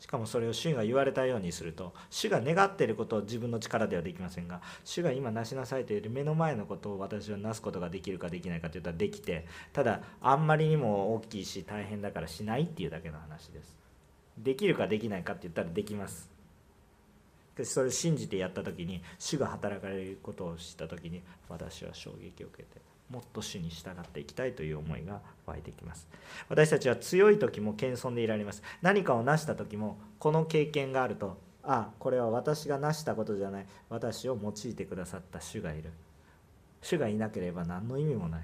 しかもそれを主が言われたようにすると主が願っていることを自分の力ではできませんが主が今なしなさいという目の前のことを私はなすことができるかできないかといったらできてただあんまりにも大きいし大変だからしないっていうだけの話です。できるかできないかって言ったらできます。それを信じてやった時に主が働かれることを知った時に私は衝撃を受けてもっと主に従っていきたいという思いが湧いてきます。私たちは強い時も謙遜でいられます。何かを成した時もこの経験があるとああこれは私が成したことじゃない。私を用いてくださった主がいる。主がいなければ何の意味もない。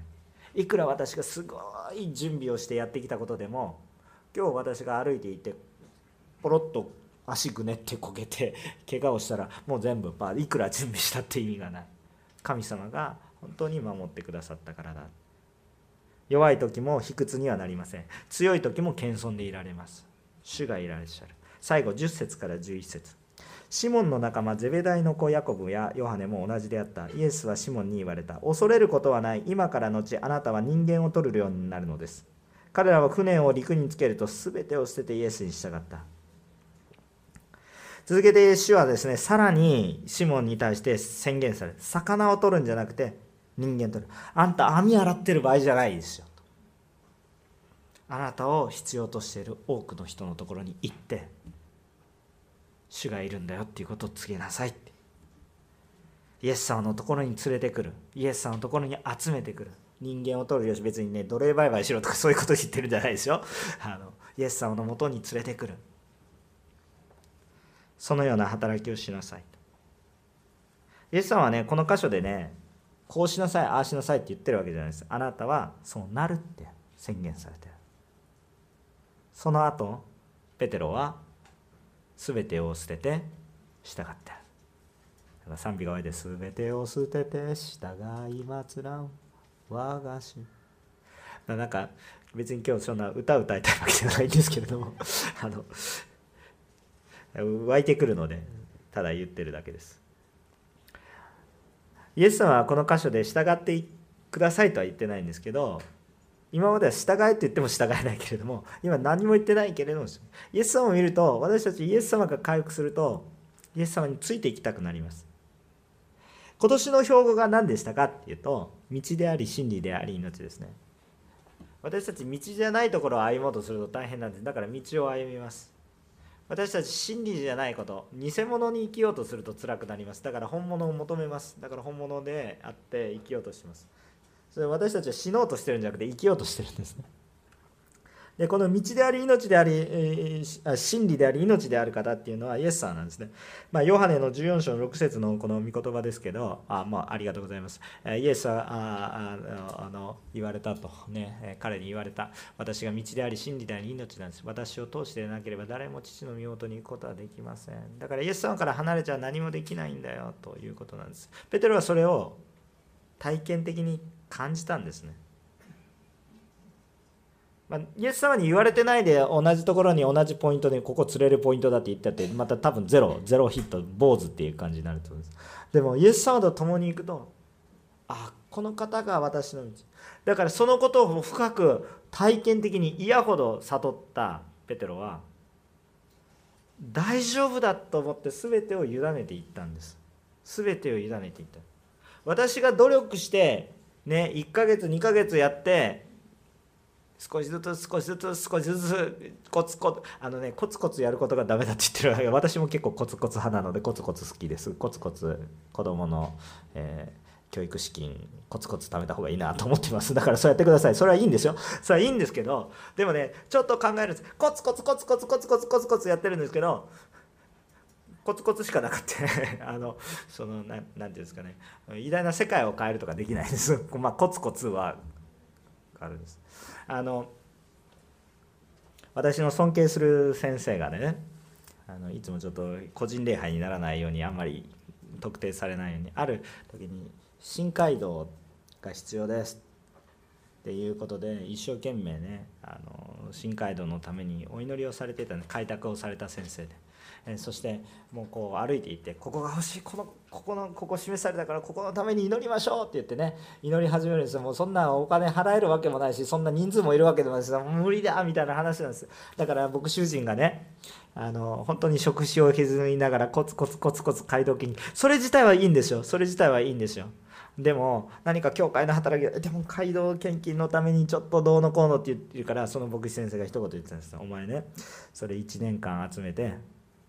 いくら私がすごい準備をしてやってきたことでも今日私が歩いていてポロッと足ぐねってこけて 怪我をしたらもう全部いくら準備したって意味がない。神様が本当に守ってくださったからだ。弱い時も卑屈にはなりません。強い時も謙遜でいられます。主がいらっしゃる。最後10節から11節。シモンの仲間ゼベダイの子ヤコブやヨハネも同じであった。イエスはシモンに言われた。恐れることはない。今から後あなたは人間を取るようになるのです。彼らは船を陸につけると全てを捨ててイエスに従った。続けて主はですねさらにシモンに対して宣言され魚を取るんじゃなくて人間取る。あんた網洗ってる場合じゃないですよ。あなたを必要としている多くの人のところに行って主がいるんだよっていうことを告げなさいって。イエス様のところに連れてくる。イエス様のところに集めてくる。人間を取る。よし別にね奴隷売買しろとかそういうこと言ってるんじゃないですよ。あのイエス様のもとに連れてくる。そのような働きをしなさい。イエス様はねこの箇所でねこうしなさいああしなさいって言ってるわけじゃないです。あなたはそうなるって宣言されてる。その後ペテロは全てを捨てて従ってだから賛美が終えて全てを捨てて従い祭らん我が主。なんか別に今日そんな歌歌いたいわけじゃないんですけれども。あの湧いてくるのでただ言ってるだけです。イエス様はこの箇所で従ってくださいとは言ってないんですけど今までは従えって言っても従えないけれども今何も言ってないけれどもイエス様を見ると私たちイエス様が回復するとイエス様についていきたくなります。今年の標語が何でしたかっていうと道であり真理であり命ですね。私たち道じゃないところを歩もうとすると大変なんです。だから道を歩みます。私たち真理じゃないこと偽物に生きようとすると辛くなります。だから本物を求めます。だから本物であって生きようとします。それ私たちは死のうとしてるんじゃなくて生きようとしてるんですね。でこの道であり命であり、真理であり命である方っていうのはイエス様なんですね。まあ、ヨハネの14章の6節のこの御言葉ですけど、あ,、まあ、ありがとうございます。イエスはああの言われたと、ね、彼に言われた。私が道であり真理であり命なんです。私を通してなければ誰も父の身元に行くことはできません。だからイエス様から離れちゃ何もできないんだよということなんです。ペテロはそれを体験的に感じたんですね。まあ、イエス様に言われてないで同じところに同じポイントでここ釣れるポイントだって言ったってまた多分ゼロゼロヒット坊主っていう感じになると思うんです。でもイエス様と共に行くとあこの方が私の道。だからそのことを深く体験的に嫌ほど悟ったペテロは大丈夫だと思って全てを委ねていったんです。全てを委ねていった。私が努力してね1ヶ月2ヶ月やって少しずつ少しずつ少しずつコツコツあのねコツコツやることがダメだって言ってる私も結構コツコツ派なのでコツコツ好きですコツコツ子供の、えー、教育資金コツコツ貯めた方がいいなと思ってますだからそうやってくださいそれはいいんですよそれはいいんですけどでもねちょっと考えるんですコツコツコツコツコツコツコツコツやってるんですけどコツコツしかなくてあのそのななんていうんですかね偉大な世界を変えるとかできないですまあコツコツはあるんですあの私の尊敬する先生がねあのいつもちょっと個人礼拝にならないようにあんまり特定されないようにある時に「新街道が必要です」っていうことで一生懸命ねあの新街道のためにお祈りをされていた開拓をされた先生で。えそしてもうこう歩いていってここが欲しいこのここのここ示されたからここのために祈りましょうって言ってね祈り始めるんです。よもうそんなお金払えるわけもないしそんな人数もいるわけでもないし無理だみたいな話なんです。だから牧師人がねあの本当に食事を削りながらコツコツコツコツ街道金それ自体はいいんですよ。それ自体はいいんですよ。でも何か教会の働きでも街道献金のためにちょっとどうのこうのって言ってるからその牧師先生が一言言ってたんですお前ねそれ1年間集めて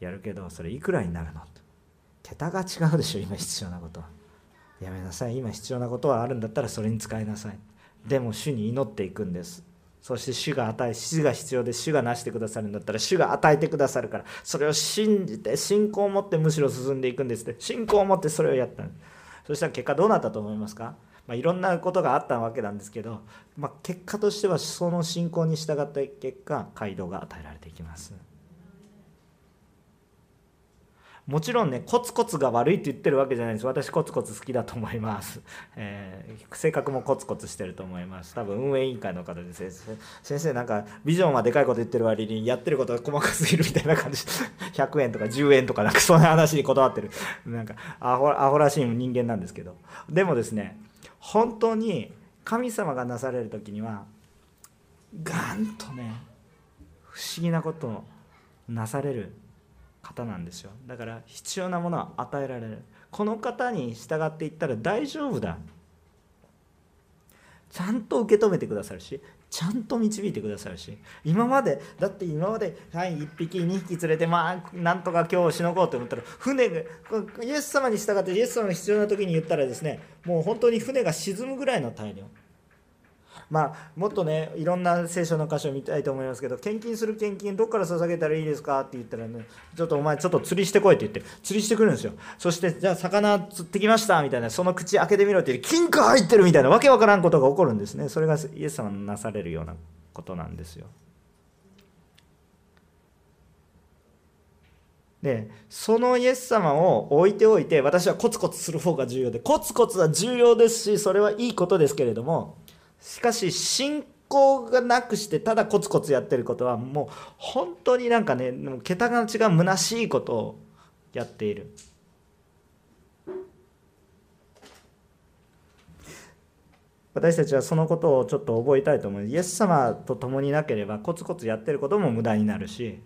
やるけどそれいくらになるの？と。桁が違うでしょ今必要なことは。やめなさい。今必要なことはあるんだったらそれに使いなさい。でも主に祈っていくんです。そして主が与え主が必要で主がなしてくださるんだったら主が与えてくださるからそれを信じて信仰を持ってむしろ進んでいくんですって。信仰を持ってそれをやったそしたら結果どうなったと思いますか？まあ、いろんなことがあったわけなんですけど、まあ、結果としてはその信仰に従った結果街道が与えられていきます。もちろんねコツコツが悪いって言ってるわけじゃないです。私コツコツ好きだと思います、えー、性格もコツコツしてると思います。多分運営委員会の方で先生先生なんかビジョンはでかいこと言ってる割にやってることが細かすぎるみたいな感じ。100円とか10円とかなんかそんな話に断ってる。なんかアホアホらしい人間なんですけど。でもですね本当に神様がなされる時にはガンとね不思議なことをなされる方なんですよ。だから必要なものは与えられる。この方に従っていったら大丈夫だ。ちゃんと受け止めてくださるしちゃんと導いてくださるし。今までだって今まで、はい、1匹2匹連れてまあなんとか今日しのごうと思ったら船がイエス様に従ってイエス様が必要な時に言ったらですねもう本当に船が沈むぐらいの大量。まあ、もっとねいろんな聖書の箇所を見たいと思いますけど献金する献金どっから捧げたらいいですかって言ったらねちょっとお前ちょっと釣りしてこいって言って釣りしてくるんですよ。そしてじゃあ魚釣ってきましたみたいなその口開けてみろって言って金貨入ってるみたいなわけわからんことが起こるんですね。それがイエス様のなされるようなことなんですよ。でそのイエス様を置いておいて私はコツコツする方が重要でコツコツは重要ですしそれはいいことですけれどもしかし信仰がなくしてただコツコツやってることはもう本当になんかね桁が違う虚しいことをやっている。私たちはそのことをちょっと覚えたいと思います。イエス様と共になければコツコツやってることも無駄になるし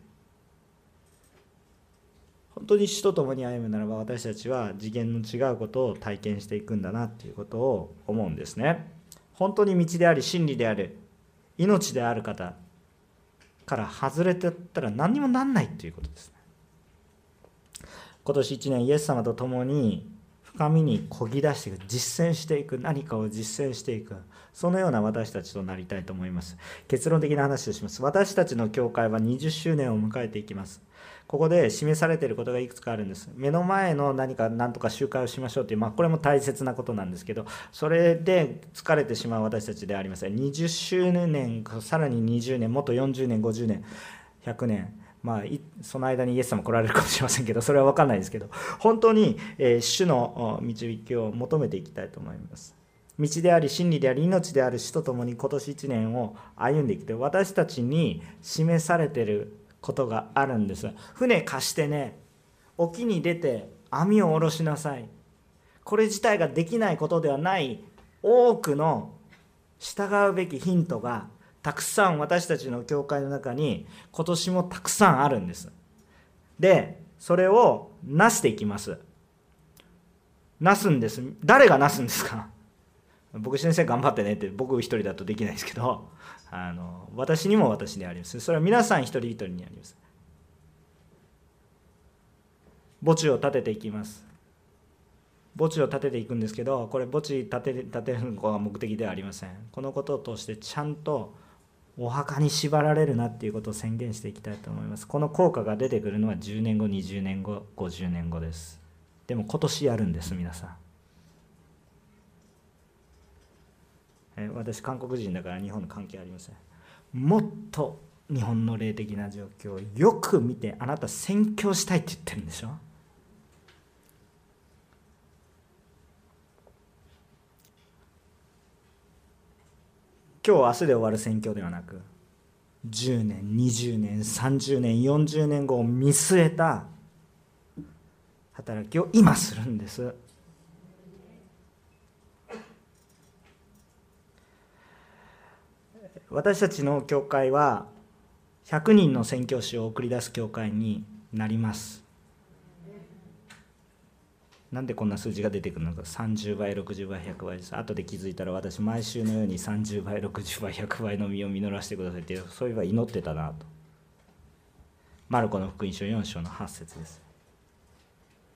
本当に死と共に歩むならば私たちは次元の違うことを体験していくんだなっていうことを思うんですね。本当に道であり真理である命である方から外れてったら何にもなんないということですね。今年1年イエス様と共に深みにこぎ出していく実践していく何かを実践していくそのような私たちとなりたいと思います。結論的な話をします。私たちの教会は20周年を迎えていきます。ここで示されていることがいくつかあるんです。目の前の何か何とか集会をしましょうという、まあ、これも大切なことなんですけどそれで疲れてしまう私たちではありません。20周年さらに20年もっと40年50年100年。まあ、その間にイエス様来られるかもしれませんけどそれは分かんないですけど本当に、え主の導きを求めていきたいと思います。道であり真理であり命である死とともに今年1年を歩んでいきて私たちに示されていることがあるんです。船貸してね沖に出て網を下ろしなさい。これ自体ができないことではない多くの従うべきヒントがたくさん私たちの教会の中に今年もたくさんあるんです。でそれをなしていきます。なすんです。誰がなすんですか？僕先生頑張ってねって僕一人だとできないですけど あの私にも私であります。それは皆さん一人一人にあります。墓地を建てていきます。墓地を建てていくんですけどこれ墓地建て建てるのが目的ではありません。このことを通してちゃんとお墓に縛られるなっていうことを宣言していきたいと思います。この効果が出てくるのは10年後20年後50年後です。でも今年やるんです皆さん。私韓国人だから日本の関係ありません。もっと日本の霊的な状況をよく見てあなた宣教したいって言ってるんでしょ？今日明日で終わる宣教ではなく10年20年30年40年後を見据えた働きを今するんです。私たちの教会は100人の宣教師を送り出す教会になります。なんでこんな数字が出てくるのか。30倍60倍100倍です。後で気づいたら私毎週のように30倍60倍100倍の実を実らせてくださいってそういえば祈ってたなと。マルコの福音書4章の8節です。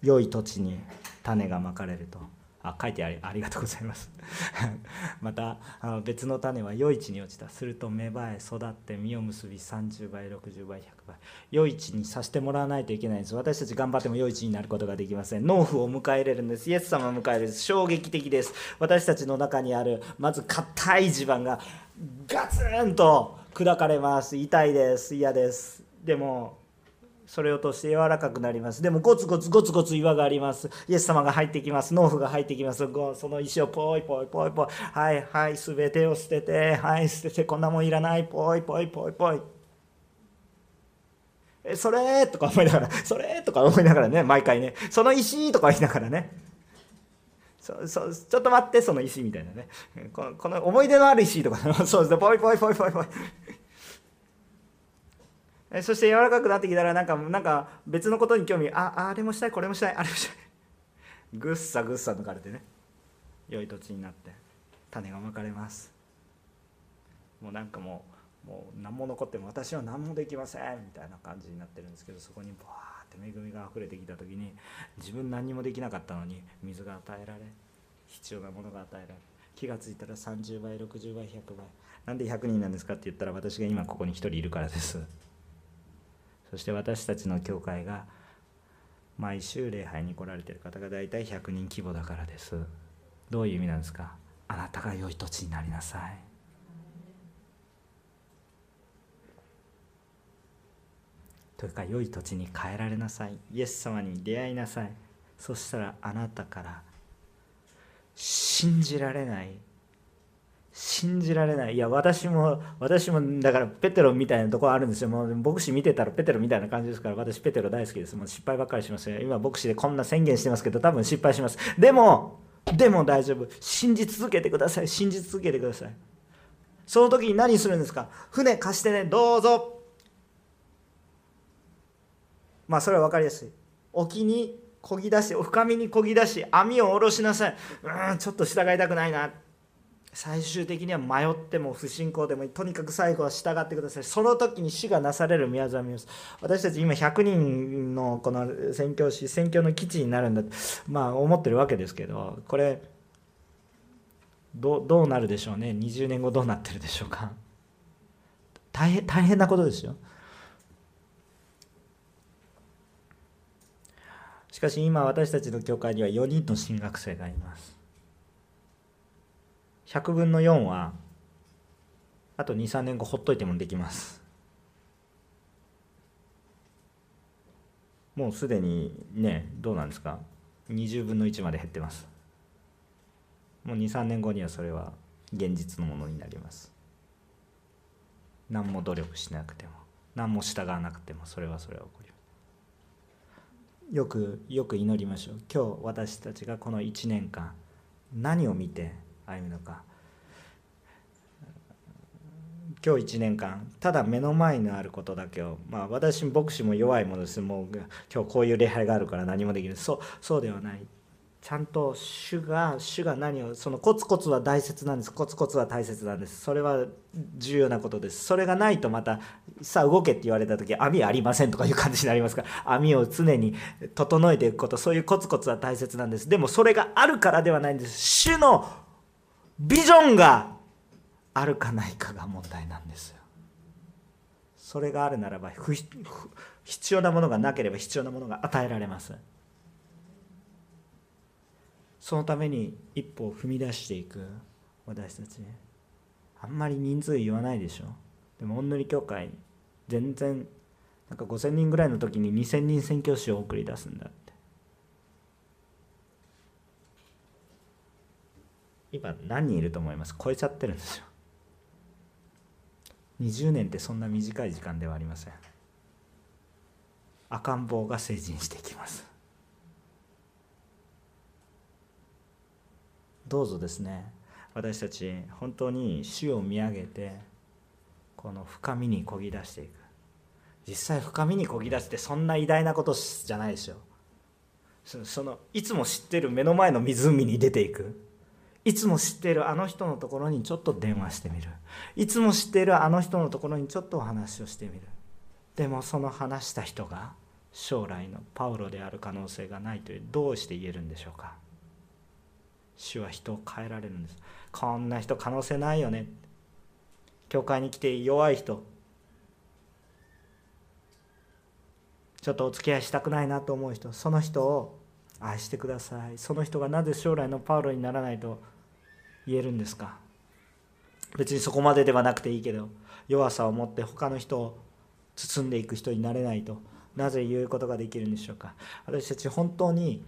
良い土地に種がまかれると。あ書いてありありがとうございます。またあの別の種は余市に落ちた。すると芽生え育って実を結び30倍60倍100倍。余市にさせてもらわないといけないんです。私たち頑張っても余市になることができません。農夫を迎え入れるんです。イエス様を迎え入れる衝撃的です。私たちの中にあるまず硬い地盤がガツンと砕かれます。痛いです。嫌です。でもそれを通して柔らかくなります。でもゴツゴツゴツゴツ岩があります。イエス様が入ってきます。農夫が入ってきます。その石をポイポイポイポイ。はいはい全てを捨てて。はい捨てて。こんなもんいらない。ポイポイポイポイ。えそれとか思いながら。それとか思いながらね。毎回ね。その石とか言いながらね。そそちょっと待ってその石みたいなね。このこの思い出のある石とか。そうですね。ポイポイポイポイポイ。そして柔らかくなってきたらなんかなんか別のことに興味ああれもしたいこれもしたいあれもしたい。ぐっさぐっさ抜かれてね。良い土地になって種がまかれます。もうなんかもうもう何も残っても私は何もできませんみたいな感じになってるんですけどそこにバーって恵みが溢れてきた時に自分何にもできなかったのに水が与えられ必要なものが与えられ気が付いたら30倍60倍100倍。なんで100人なんですかって言ったら私が今ここに1人いるからです。そして私たちの教会が毎週礼拝に来られている方が大体100人規模だからです。どういう意味なんですか？あなたが良い土地になりなさい。というか良い土地に変えられなさい。イエス様に出会いなさい。そしたらあなたから信じられない信じられない。いや私も私もだからペテロみたいなところあるんですよ。もう牧師見てたらペテロみたいな感じですから私ペテロ大好きです。もう失敗ばっかりしますよ。今牧師でこんな宣言してますけど多分失敗します。でもでも大丈夫。信じ続けてください。信じ続けてください。その時に何するんですか？船貸してね。どうぞ。まあそれは分かりやすい。沖にこぎ出して深みにこぎ出し網を下ろしなさい。うんちょっと従いたくないな。最終的には迷っても不信仰でもとにかく最後は従ってください。その時に死がなされる宮沢美です私たち今100人のこの宣教師宣教の基地になるんだまあ思ってるわけですけどこれどどうなるでしょうね。20年後どうなってるでしょうか。大変大変なことですよ。しかし今私たちの教会には4人の進学生がいます。100分の4はあと23年後ほっといてもできます。もうすでにねどうなんですか？20分の1まで減ってます。もう23年後にはそれは現実のものになります。何も努力しなくても何も従わなくてもそれはそれは起こります。よくよく祈りましょう。今日私たちがこの1年間何を見て歩むのか今日1年間ただ目の前にあることだけをまあ私牧師も弱いものです。もう今日こういう礼拝があるから何もできるそうそうではない。ちゃんと主が主が何をそのコツコツは大切なんです。コツコツは大切なんです。それは重要なことです。それがないとまたさあ動けって言われた時網ありませんとかいう感じになりますから。網を常に整えていくこと。そういうコツコツは大切なんです。でもそれがあるからではないんです。主のビジョンがあるかないかが問題なんですよ。それがあるならば必要なものがなければ必要なものが与えられます。そのために一歩を踏み出していく。私たちあんまり人数言わないでしょ。でもおんぬり教会全然なんか5000人ぐらいの時に2000人宣教師を送り出すんだって今何人いると思います？超えちゃってるんですよ。20年ってそんな短い時間ではありません。赤ん坊が成人していきます。どうぞですね。私たち本当に主を見上げてこの深みにこぎ出していく。実際深みにこぎ出してそんな偉大なことじゃないですよ。そのいつも知ってる目の前の湖に出ていく。いつも知っているあの人のところにちょっと電話してみる。いつも知っているあの人のところにちょっとお話をしてみる。でもその話した人が将来のパウロである可能性がないというどうして言えるんでしょうか。主は人を変えられるんです。こんな人可能性ないよね。教会に来て弱い人。ちょっとお付き合いしたくないなと思う人。その人を愛してください。その人がなぜ将来のパウロにならないと言えるんですか？別にそこまでではなくていいけど弱さを持って他の人を包んでいく人になれないとなぜ言うことができるんでしょうか？私たち本当に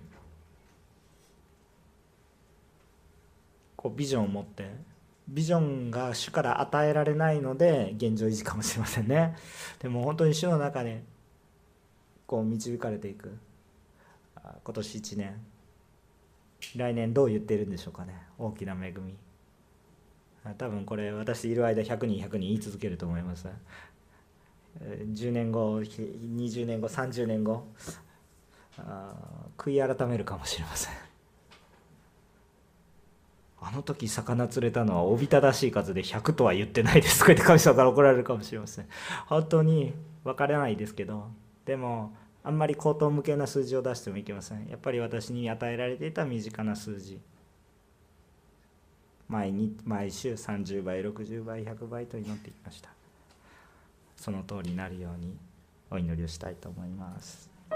こうビジョンを持ってビジョンが主から与えられないので現状維持かもしれませんね。でも本当に主の中でこう導かれていく今年1年来年どう言ってるんでしょうかね。大きな恵み。多分これ私いる間100人100人言い続けると思います。10年後20年後30年後悔い改めるかもしれません。あの時魚釣れたのはおびただしい数で100とは言ってないです。とか言って神様から怒られるかもしれません。本当に分からないですけどでもあんまり口頭無形な数字を出してもいけません。やっぱり私に与えられていた身近な数字。毎日毎週30倍60倍100倍と祈ってきました。その通りになるようにお祈りをしたいと思います。